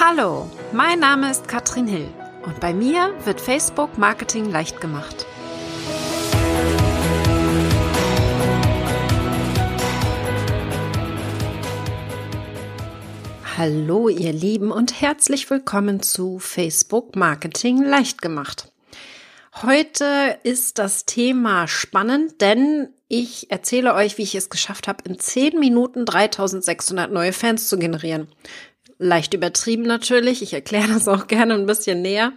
Hallo, mein Name ist Katrin Hill und bei mir wird Facebook Marketing leicht gemacht. Hallo ihr Lieben und herzlich willkommen zu Facebook Marketing leicht gemacht. Heute ist das Thema spannend, denn ich erzähle euch, wie ich es geschafft habe, in 10 Minuten 3600 neue Fans zu generieren. Leicht übertrieben natürlich, ich erkläre das auch gerne ein bisschen näher.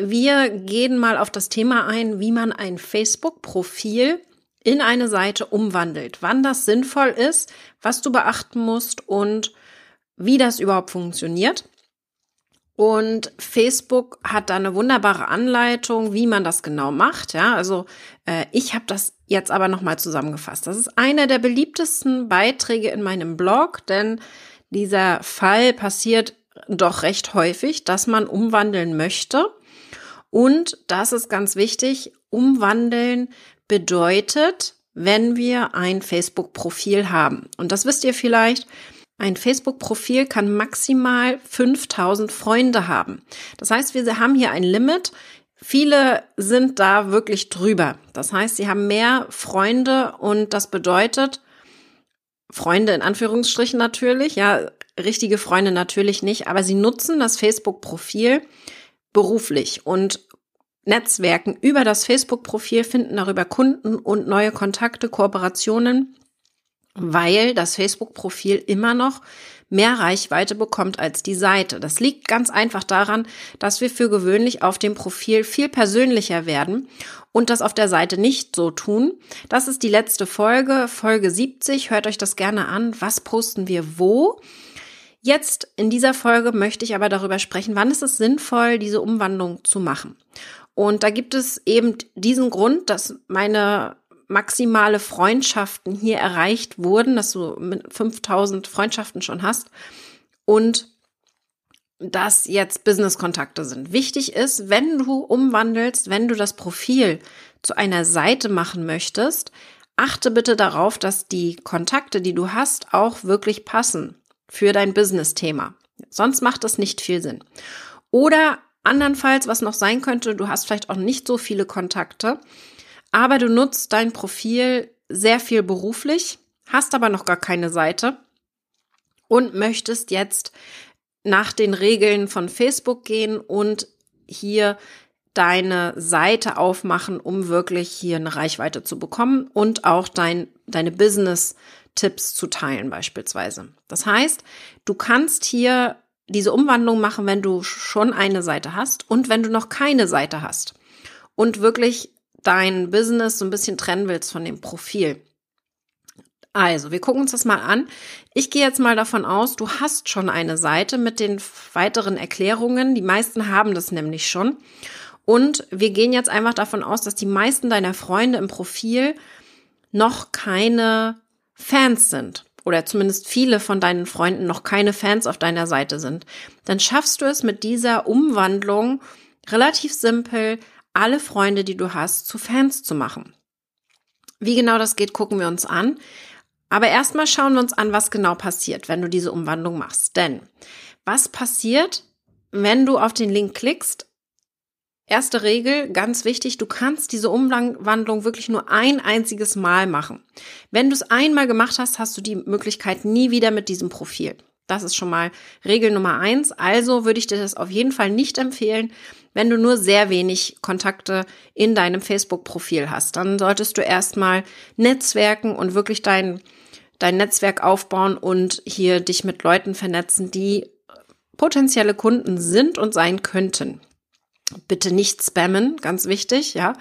Wir gehen mal auf das Thema ein, wie man ein Facebook-Profil in eine Seite umwandelt, wann das sinnvoll ist, was du beachten musst und wie das überhaupt funktioniert. Und Facebook hat da eine wunderbare Anleitung, wie man das genau macht. Ja, also äh, ich habe das jetzt aber nochmal zusammengefasst. Das ist einer der beliebtesten Beiträge in meinem Blog, denn dieser Fall passiert doch recht häufig, dass man umwandeln möchte. Und das ist ganz wichtig. Umwandeln bedeutet, wenn wir ein Facebook-Profil haben. Und das wisst ihr vielleicht ein Facebook-Profil kann maximal 5000 Freunde haben. Das heißt, wir haben hier ein Limit. Viele sind da wirklich drüber. Das heißt, sie haben mehr Freunde und das bedeutet, Freunde in Anführungsstrichen natürlich, ja, richtige Freunde natürlich nicht, aber sie nutzen das Facebook-Profil beruflich und Netzwerken über das Facebook-Profil, finden darüber Kunden und neue Kontakte, Kooperationen weil das Facebook-Profil immer noch mehr Reichweite bekommt als die Seite. Das liegt ganz einfach daran, dass wir für gewöhnlich auf dem Profil viel persönlicher werden und das auf der Seite nicht so tun. Das ist die letzte Folge, Folge 70. Hört euch das gerne an. Was posten wir wo? Jetzt in dieser Folge möchte ich aber darüber sprechen, wann ist es sinnvoll, diese Umwandlung zu machen. Und da gibt es eben diesen Grund, dass meine maximale Freundschaften hier erreicht wurden, dass du mit 5000 Freundschaften schon hast und dass jetzt Business-Kontakte sind. Wichtig ist, wenn du umwandelst, wenn du das Profil zu einer Seite machen möchtest, achte bitte darauf, dass die Kontakte, die du hast, auch wirklich passen für dein Business-Thema. Sonst macht das nicht viel Sinn. Oder andernfalls, was noch sein könnte, du hast vielleicht auch nicht so viele Kontakte aber du nutzt dein Profil sehr viel beruflich, hast aber noch gar keine Seite und möchtest jetzt nach den Regeln von Facebook gehen und hier deine Seite aufmachen, um wirklich hier eine Reichweite zu bekommen und auch dein, deine Business-Tipps zu teilen beispielsweise. Das heißt, du kannst hier diese Umwandlung machen, wenn du schon eine Seite hast und wenn du noch keine Seite hast und wirklich dein Business so ein bisschen trennen willst von dem Profil. Also, wir gucken uns das mal an. Ich gehe jetzt mal davon aus, du hast schon eine Seite mit den weiteren Erklärungen. Die meisten haben das nämlich schon. Und wir gehen jetzt einfach davon aus, dass die meisten deiner Freunde im Profil noch keine Fans sind oder zumindest viele von deinen Freunden noch keine Fans auf deiner Seite sind. Dann schaffst du es mit dieser Umwandlung relativ simpel alle Freunde, die du hast, zu Fans zu machen. Wie genau das geht, gucken wir uns an. Aber erstmal schauen wir uns an, was genau passiert, wenn du diese Umwandlung machst. Denn was passiert, wenn du auf den Link klickst? Erste Regel, ganz wichtig, du kannst diese Umwandlung wirklich nur ein einziges Mal machen. Wenn du es einmal gemacht hast, hast du die Möglichkeit nie wieder mit diesem Profil. Das ist schon mal Regel Nummer eins. Also würde ich dir das auf jeden Fall nicht empfehlen, wenn du nur sehr wenig Kontakte in deinem Facebook-Profil hast. Dann solltest du erstmal netzwerken und wirklich dein, dein Netzwerk aufbauen und hier dich mit Leuten vernetzen, die potenzielle Kunden sind und sein könnten. Bitte nicht spammen, ganz wichtig, ja.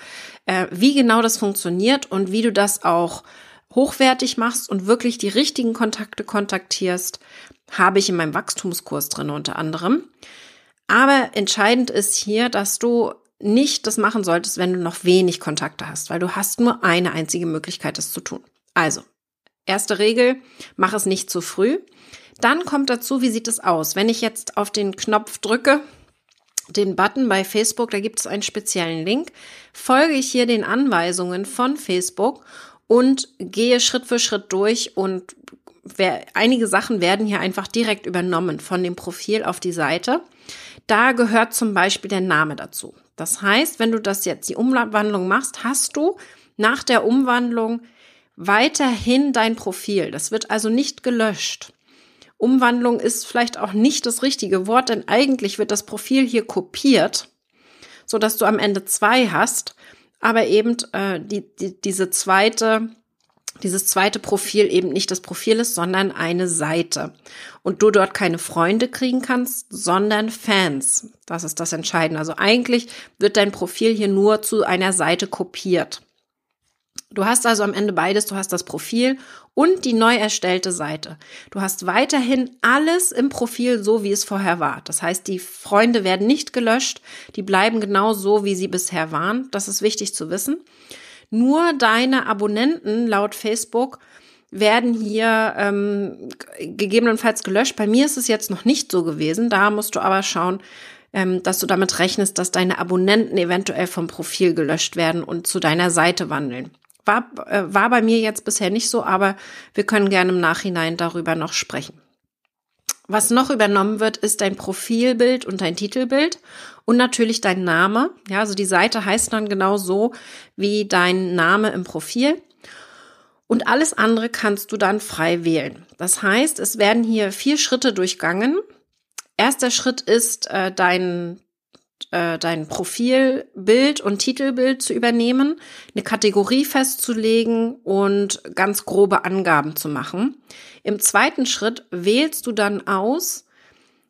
Äh, wie genau das funktioniert und wie du das auch hochwertig machst und wirklich die richtigen Kontakte kontaktierst, habe ich in meinem Wachstumskurs drin unter anderem. Aber entscheidend ist hier, dass du nicht das machen solltest, wenn du noch wenig Kontakte hast, weil du hast nur eine einzige Möglichkeit, das zu tun. Also, erste Regel, mach es nicht zu früh. Dann kommt dazu, wie sieht es aus? Wenn ich jetzt auf den Knopf drücke, den Button bei Facebook, da gibt es einen speziellen Link, folge ich hier den Anweisungen von Facebook und gehe Schritt für Schritt durch und einige Sachen werden hier einfach direkt übernommen von dem Profil auf die Seite. Da gehört zum Beispiel der Name dazu. Das heißt, wenn du das jetzt die Umwandlung machst, hast du nach der Umwandlung weiterhin dein Profil. Das wird also nicht gelöscht. Umwandlung ist vielleicht auch nicht das richtige Wort, denn eigentlich wird das Profil hier kopiert, so dass du am Ende zwei hast, aber eben äh, die, die, diese zweite dieses zweite Profil eben nicht das Profil ist, sondern eine Seite. Und du dort keine Freunde kriegen kannst, sondern Fans. Das ist das Entscheidende. Also eigentlich wird dein Profil hier nur zu einer Seite kopiert. Du hast also am Ende beides. Du hast das Profil und die neu erstellte Seite. Du hast weiterhin alles im Profil so, wie es vorher war. Das heißt, die Freunde werden nicht gelöscht. Die bleiben genau so, wie sie bisher waren. Das ist wichtig zu wissen. Nur deine Abonnenten laut Facebook werden hier ähm, gegebenenfalls gelöscht. Bei mir ist es jetzt noch nicht so gewesen. Da musst du aber schauen, ähm, dass du damit rechnest, dass deine Abonnenten eventuell vom Profil gelöscht werden und zu deiner Seite wandeln. War, äh, war bei mir jetzt bisher nicht so, aber wir können gerne im Nachhinein darüber noch sprechen. Was noch übernommen wird, ist dein Profilbild und dein Titelbild und natürlich dein Name. Ja, also die Seite heißt dann genau so wie dein Name im Profil. Und alles andere kannst du dann frei wählen. Das heißt, es werden hier vier Schritte durchgangen. Erster Schritt ist, äh, dein äh, dein Profilbild und Titelbild zu übernehmen, eine Kategorie festzulegen und ganz grobe Angaben zu machen. Im zweiten Schritt wählst du dann aus,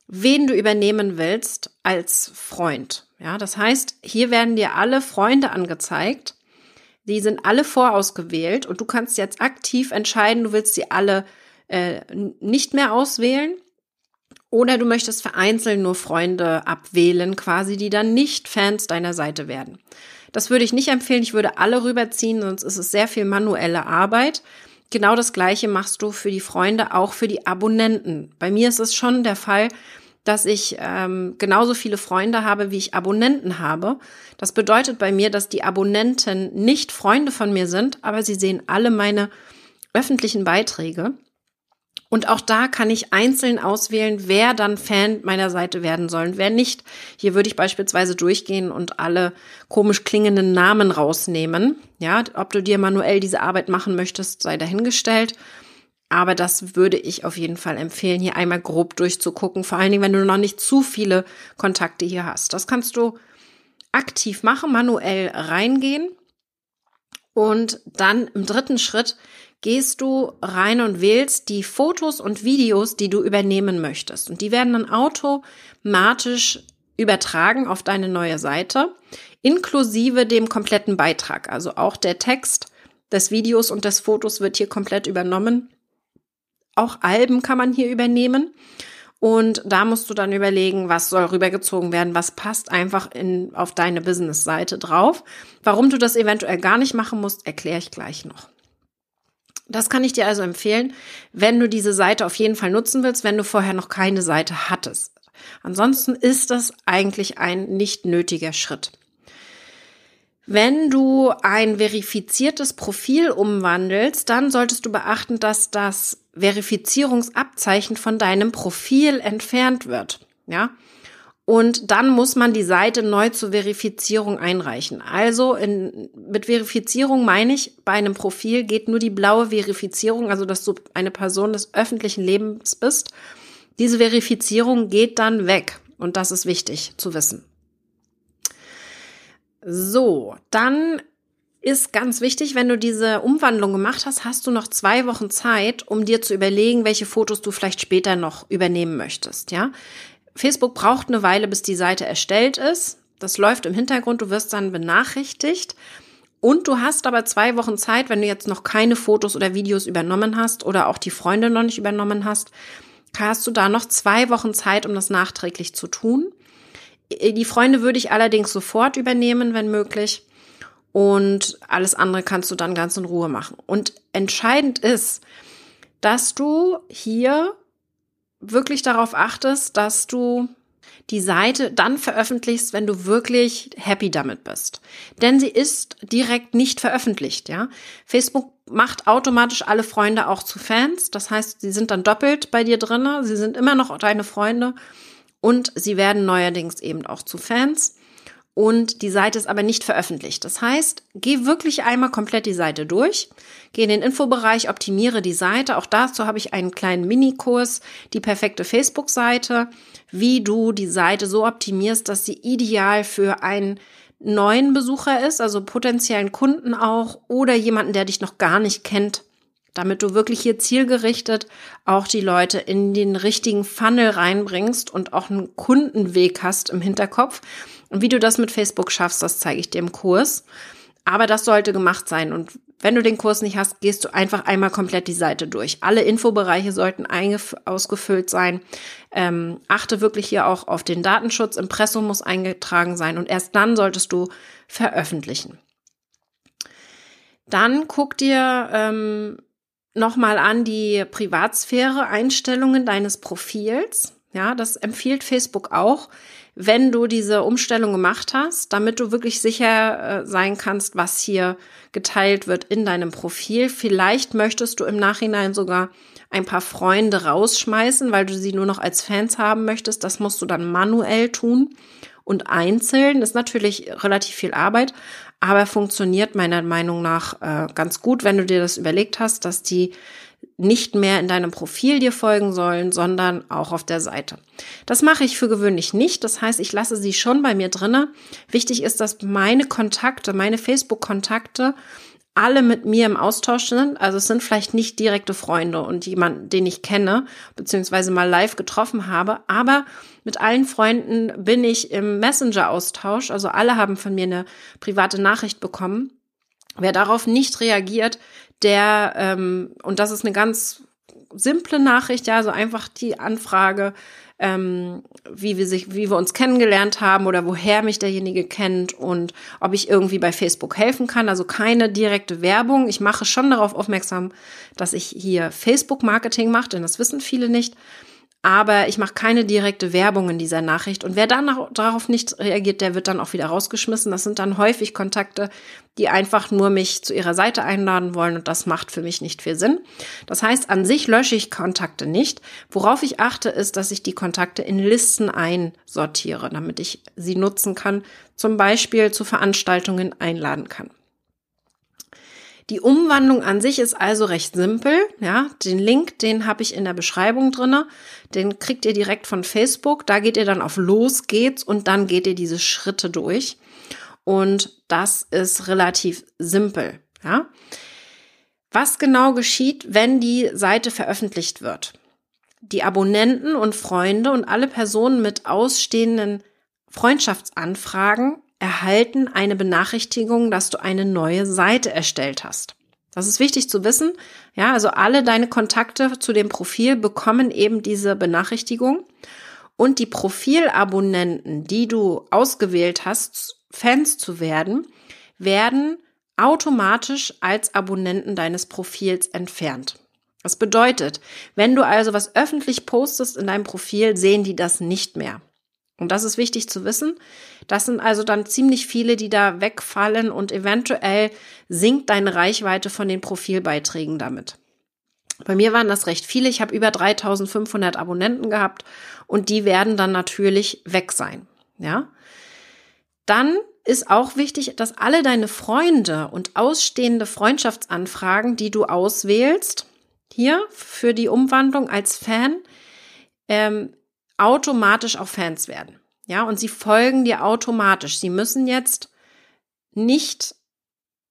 wen du übernehmen willst als Freund. Ja, das heißt, hier werden dir alle Freunde angezeigt. Die sind alle vorausgewählt und du kannst jetzt aktiv entscheiden, du willst sie alle äh, nicht mehr auswählen oder du möchtest vereinzelt nur Freunde abwählen, quasi, die dann nicht Fans deiner Seite werden. Das würde ich nicht empfehlen. Ich würde alle rüberziehen, sonst ist es sehr viel manuelle Arbeit. Genau das Gleiche machst du für die Freunde, auch für die Abonnenten. Bei mir ist es schon der Fall, dass ich ähm, genauso viele Freunde habe, wie ich Abonnenten habe. Das bedeutet bei mir, dass die Abonnenten nicht Freunde von mir sind, aber sie sehen alle meine öffentlichen Beiträge. Und auch da kann ich einzeln auswählen, wer dann Fan meiner Seite werden soll und wer nicht. Hier würde ich beispielsweise durchgehen und alle komisch klingenden Namen rausnehmen. Ja, ob du dir manuell diese Arbeit machen möchtest, sei dahingestellt. Aber das würde ich auf jeden Fall empfehlen, hier einmal grob durchzugucken. Vor allen Dingen, wenn du noch nicht zu viele Kontakte hier hast. Das kannst du aktiv machen, manuell reingehen. Und dann im dritten Schritt gehst du rein und wählst die Fotos und Videos, die du übernehmen möchtest. Und die werden dann automatisch übertragen auf deine neue Seite, inklusive dem kompletten Beitrag. Also auch der Text des Videos und des Fotos wird hier komplett übernommen. Auch Alben kann man hier übernehmen. Und da musst du dann überlegen, was soll rübergezogen werden, was passt einfach in, auf deine Business-Seite drauf. Warum du das eventuell gar nicht machen musst, erkläre ich gleich noch. Das kann ich dir also empfehlen, wenn du diese Seite auf jeden Fall nutzen willst, wenn du vorher noch keine Seite hattest. Ansonsten ist das eigentlich ein nicht nötiger Schritt. Wenn du ein verifiziertes Profil umwandelst, dann solltest du beachten, dass das Verifizierungsabzeichen von deinem Profil entfernt wird. Ja, und dann muss man die Seite neu zur Verifizierung einreichen. Also in, mit Verifizierung meine ich, bei einem Profil geht nur die blaue Verifizierung, also dass du eine Person des öffentlichen Lebens bist. Diese Verifizierung geht dann weg. Und das ist wichtig zu wissen. So, dann ist ganz wichtig, wenn du diese Umwandlung gemacht hast, hast du noch zwei Wochen Zeit, um dir zu überlegen, welche Fotos du vielleicht später noch übernehmen möchtest. Ja, Facebook braucht eine Weile, bis die Seite erstellt ist. Das läuft im Hintergrund, du wirst dann benachrichtigt. Und du hast aber zwei Wochen Zeit, wenn du jetzt noch keine Fotos oder Videos übernommen hast oder auch die Freunde noch nicht übernommen hast, hast du da noch zwei Wochen Zeit, um das nachträglich zu tun. Die Freunde würde ich allerdings sofort übernehmen, wenn möglich. Und alles andere kannst du dann ganz in Ruhe machen. Und entscheidend ist, dass du hier wirklich darauf achtest, dass du die Seite dann veröffentlichst, wenn du wirklich happy damit bist. Denn sie ist direkt nicht veröffentlicht, ja. Facebook macht automatisch alle Freunde auch zu Fans. Das heißt, sie sind dann doppelt bei dir drinne. Sie sind immer noch deine Freunde und sie werden neuerdings eben auch zu Fans. Und die Seite ist aber nicht veröffentlicht. Das heißt, geh wirklich einmal komplett die Seite durch. Geh in den Infobereich, optimiere die Seite. Auch dazu habe ich einen kleinen Minikurs, die perfekte Facebook-Seite, wie du die Seite so optimierst, dass sie ideal für einen neuen Besucher ist, also potenziellen Kunden auch, oder jemanden, der dich noch gar nicht kennt, damit du wirklich hier zielgerichtet auch die Leute in den richtigen Funnel reinbringst und auch einen Kundenweg hast im Hinterkopf. Und wie du das mit Facebook schaffst, das zeige ich dir im Kurs. Aber das sollte gemacht sein. Und wenn du den Kurs nicht hast, gehst du einfach einmal komplett die Seite durch. Alle Infobereiche sollten ausgefüllt sein. Ähm, achte wirklich hier auch auf den Datenschutz. Impressum muss eingetragen sein und erst dann solltest du veröffentlichen. Dann guck dir ähm, nochmal an die Privatsphäre-Einstellungen deines Profils. Ja, das empfiehlt Facebook auch, wenn du diese Umstellung gemacht hast, damit du wirklich sicher äh, sein kannst, was hier geteilt wird in deinem Profil. Vielleicht möchtest du im Nachhinein sogar ein paar Freunde rausschmeißen, weil du sie nur noch als Fans haben möchtest. Das musst du dann manuell tun und einzeln. Das ist natürlich relativ viel Arbeit, aber funktioniert meiner Meinung nach äh, ganz gut, wenn du dir das überlegt hast, dass die nicht mehr in deinem Profil dir folgen sollen, sondern auch auf der Seite. Das mache ich für gewöhnlich nicht. Das heißt, ich lasse sie schon bei mir drinne. Wichtig ist, dass meine Kontakte, meine Facebook-Kontakte alle mit mir im Austausch sind. Also es sind vielleicht nicht direkte Freunde und jemand, den ich kenne, beziehungsweise mal live getroffen habe. Aber mit allen Freunden bin ich im Messenger-Austausch. Also alle haben von mir eine private Nachricht bekommen. Wer darauf nicht reagiert, der, ähm, und das ist eine ganz simple Nachricht, ja, so einfach die Anfrage, ähm, wie wir sich, wie wir uns kennengelernt haben oder woher mich derjenige kennt und ob ich irgendwie bei Facebook helfen kann. Also keine direkte Werbung. Ich mache schon darauf aufmerksam, dass ich hier Facebook-Marketing mache, denn das wissen viele nicht aber ich mache keine direkte Werbung in dieser Nachricht. Und wer dann darauf nicht reagiert, der wird dann auch wieder rausgeschmissen. Das sind dann häufig Kontakte, die einfach nur mich zu ihrer Seite einladen wollen und das macht für mich nicht viel Sinn. Das heißt, an sich lösche ich Kontakte nicht. Worauf ich achte, ist, dass ich die Kontakte in Listen einsortiere, damit ich sie nutzen kann, zum Beispiel zu Veranstaltungen einladen kann. Die Umwandlung an sich ist also recht simpel. Ja, den Link, den habe ich in der Beschreibung drinne. Den kriegt ihr direkt von Facebook. Da geht ihr dann auf Los geht's und dann geht ihr diese Schritte durch. Und das ist relativ simpel. Ja. Was genau geschieht, wenn die Seite veröffentlicht wird? Die Abonnenten und Freunde und alle Personen mit ausstehenden Freundschaftsanfragen erhalten eine Benachrichtigung, dass du eine neue Seite erstellt hast. Das ist wichtig zu wissen. Ja, also alle deine Kontakte zu dem Profil bekommen eben diese Benachrichtigung. Und die Profilabonnenten, die du ausgewählt hast, Fans zu werden, werden automatisch als Abonnenten deines Profils entfernt. Das bedeutet, wenn du also was öffentlich postest in deinem Profil, sehen die das nicht mehr. Und das ist wichtig zu wissen. Das sind also dann ziemlich viele, die da wegfallen und eventuell sinkt deine Reichweite von den Profilbeiträgen damit. Bei mir waren das recht viele. Ich habe über 3500 Abonnenten gehabt und die werden dann natürlich weg sein. Ja. Dann ist auch wichtig, dass alle deine Freunde und ausstehende Freundschaftsanfragen, die du auswählst, hier für die Umwandlung als Fan, ähm, automatisch auch Fans werden. Ja, und sie folgen dir automatisch. Sie müssen jetzt nicht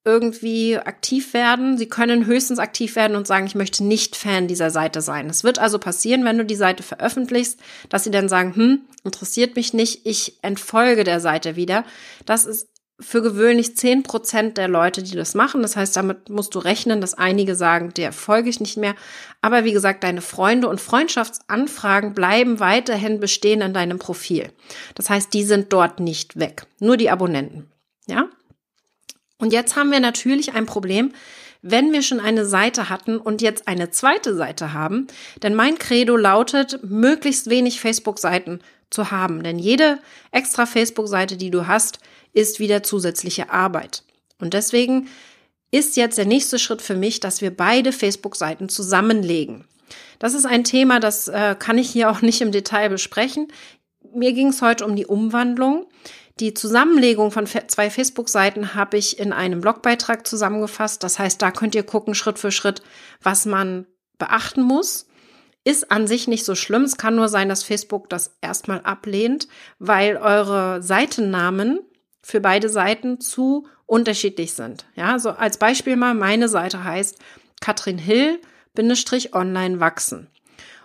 irgendwie aktiv werden. Sie können höchstens aktiv werden und sagen, ich möchte nicht Fan dieser Seite sein. Es wird also passieren, wenn du die Seite veröffentlichst, dass sie dann sagen, hm, interessiert mich nicht, ich entfolge der Seite wieder. Das ist für gewöhnlich zehn Prozent der Leute, die das machen. Das heißt, damit musst du rechnen, dass einige sagen, der folge ich nicht mehr. Aber wie gesagt, deine Freunde und Freundschaftsanfragen bleiben weiterhin bestehen in deinem Profil. Das heißt, die sind dort nicht weg. Nur die Abonnenten. Ja? Und jetzt haben wir natürlich ein Problem, wenn wir schon eine Seite hatten und jetzt eine zweite Seite haben. Denn mein Credo lautet, möglichst wenig Facebook-Seiten zu haben. Denn jede extra Facebook-Seite, die du hast, ist wieder zusätzliche Arbeit. Und deswegen ist jetzt der nächste Schritt für mich, dass wir beide Facebook-Seiten zusammenlegen. Das ist ein Thema, das äh, kann ich hier auch nicht im Detail besprechen. Mir ging es heute um die Umwandlung. Die Zusammenlegung von zwei Facebook-Seiten habe ich in einem Blogbeitrag zusammengefasst. Das heißt, da könnt ihr gucken, Schritt für Schritt, was man beachten muss. Ist an sich nicht so schlimm. Es kann nur sein, dass Facebook das erstmal ablehnt, weil eure Seitennamen für beide Seiten zu unterschiedlich sind. Ja, so als Beispiel mal, meine Seite heißt Katrin Hill online wachsen.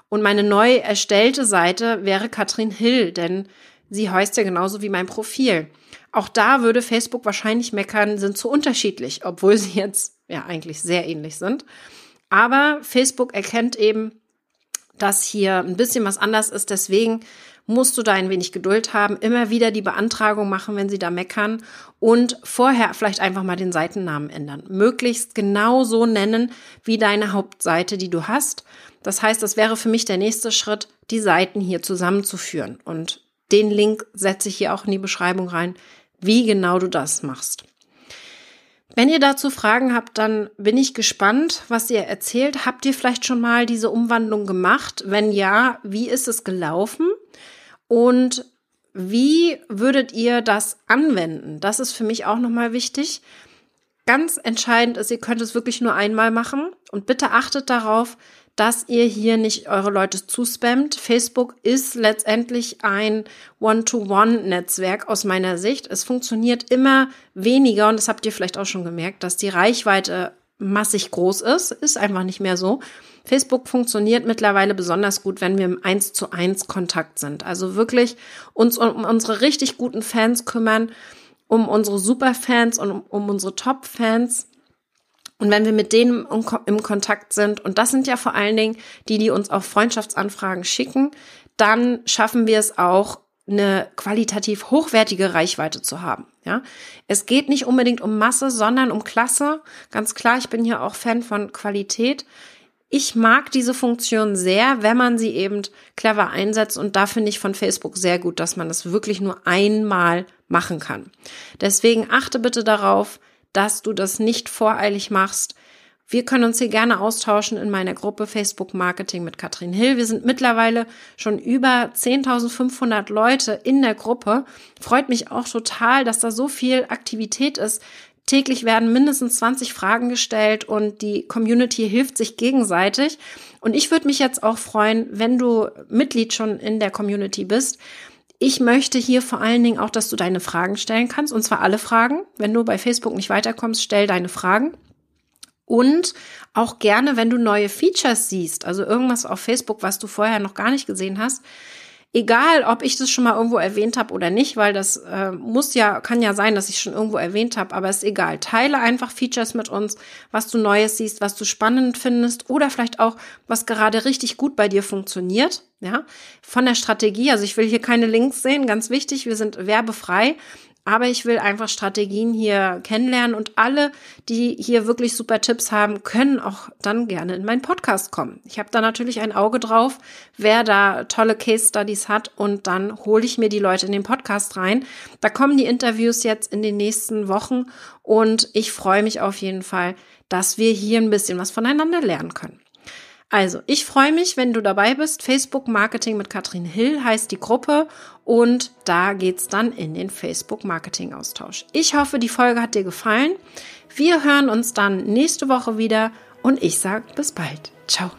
Und meine neu erstellte Seite wäre Katrin Hill, denn sie heißt ja genauso wie mein Profil. Auch da würde Facebook wahrscheinlich meckern, sind zu unterschiedlich, obwohl sie jetzt ja eigentlich sehr ähnlich sind. Aber Facebook erkennt eben, dass hier ein bisschen was anders ist. Deswegen musst du da ein wenig Geduld haben, immer wieder die Beantragung machen, wenn sie da meckern und vorher vielleicht einfach mal den Seitennamen ändern. Möglichst genau so nennen wie deine Hauptseite, die du hast. Das heißt, das wäre für mich der nächste Schritt, die Seiten hier zusammenzuführen. Und den Link setze ich hier auch in die Beschreibung rein, wie genau du das machst. Wenn ihr dazu Fragen habt, dann bin ich gespannt, was ihr erzählt. Habt ihr vielleicht schon mal diese Umwandlung gemacht? Wenn ja, wie ist es gelaufen? Und wie würdet ihr das anwenden? Das ist für mich auch nochmal wichtig. Ganz entscheidend ist, ihr könnt es wirklich nur einmal machen und bitte achtet darauf, dass ihr hier nicht eure Leute zuspammt. Facebook ist letztendlich ein One-to-One-Netzwerk aus meiner Sicht. Es funktioniert immer weniger und das habt ihr vielleicht auch schon gemerkt, dass die Reichweite massig groß ist. Ist einfach nicht mehr so. Facebook funktioniert mittlerweile besonders gut, wenn wir im 1 zu 1 Kontakt sind. Also wirklich uns um unsere richtig guten Fans kümmern, um unsere Superfans und um, um unsere Top-Fans und wenn wir mit denen im Kontakt sind, und das sind ja vor allen Dingen die, die uns auch Freundschaftsanfragen schicken, dann schaffen wir es auch, eine qualitativ hochwertige Reichweite zu haben. Ja, es geht nicht unbedingt um Masse, sondern um Klasse. Ganz klar, ich bin hier auch Fan von Qualität. Ich mag diese Funktion sehr, wenn man sie eben clever einsetzt. Und da finde ich von Facebook sehr gut, dass man das wirklich nur einmal machen kann. Deswegen achte bitte darauf, dass du das nicht voreilig machst. Wir können uns hier gerne austauschen in meiner Gruppe Facebook Marketing mit Katrin Hill. Wir sind mittlerweile schon über 10.500 Leute in der Gruppe. Freut mich auch total, dass da so viel Aktivität ist. Täglich werden mindestens 20 Fragen gestellt und die Community hilft sich gegenseitig. Und ich würde mich jetzt auch freuen, wenn du Mitglied schon in der Community bist, ich möchte hier vor allen Dingen auch, dass du deine Fragen stellen kannst, und zwar alle Fragen. Wenn du bei Facebook nicht weiterkommst, stell deine Fragen. Und auch gerne, wenn du neue Features siehst, also irgendwas auf Facebook, was du vorher noch gar nicht gesehen hast, Egal, ob ich das schon mal irgendwo erwähnt habe oder nicht, weil das äh, muss ja, kann ja sein, dass ich schon irgendwo erwähnt habe, aber ist egal. Teile einfach Features mit uns, was du Neues siehst, was du spannend findest oder vielleicht auch, was gerade richtig gut bei dir funktioniert. Ja, von der Strategie. Also ich will hier keine Links sehen, ganz wichtig. Wir sind werbefrei. Aber ich will einfach Strategien hier kennenlernen und alle, die hier wirklich super Tipps haben, können auch dann gerne in meinen Podcast kommen. Ich habe da natürlich ein Auge drauf, wer da tolle Case Studies hat und dann hole ich mir die Leute in den Podcast rein. Da kommen die Interviews jetzt in den nächsten Wochen und ich freue mich auf jeden Fall, dass wir hier ein bisschen was voneinander lernen können. Also, ich freue mich, wenn du dabei bist. Facebook Marketing mit Katrin Hill heißt die Gruppe und da geht's dann in den Facebook Marketing Austausch. Ich hoffe, die Folge hat dir gefallen. Wir hören uns dann nächste Woche wieder und ich sage bis bald. Ciao.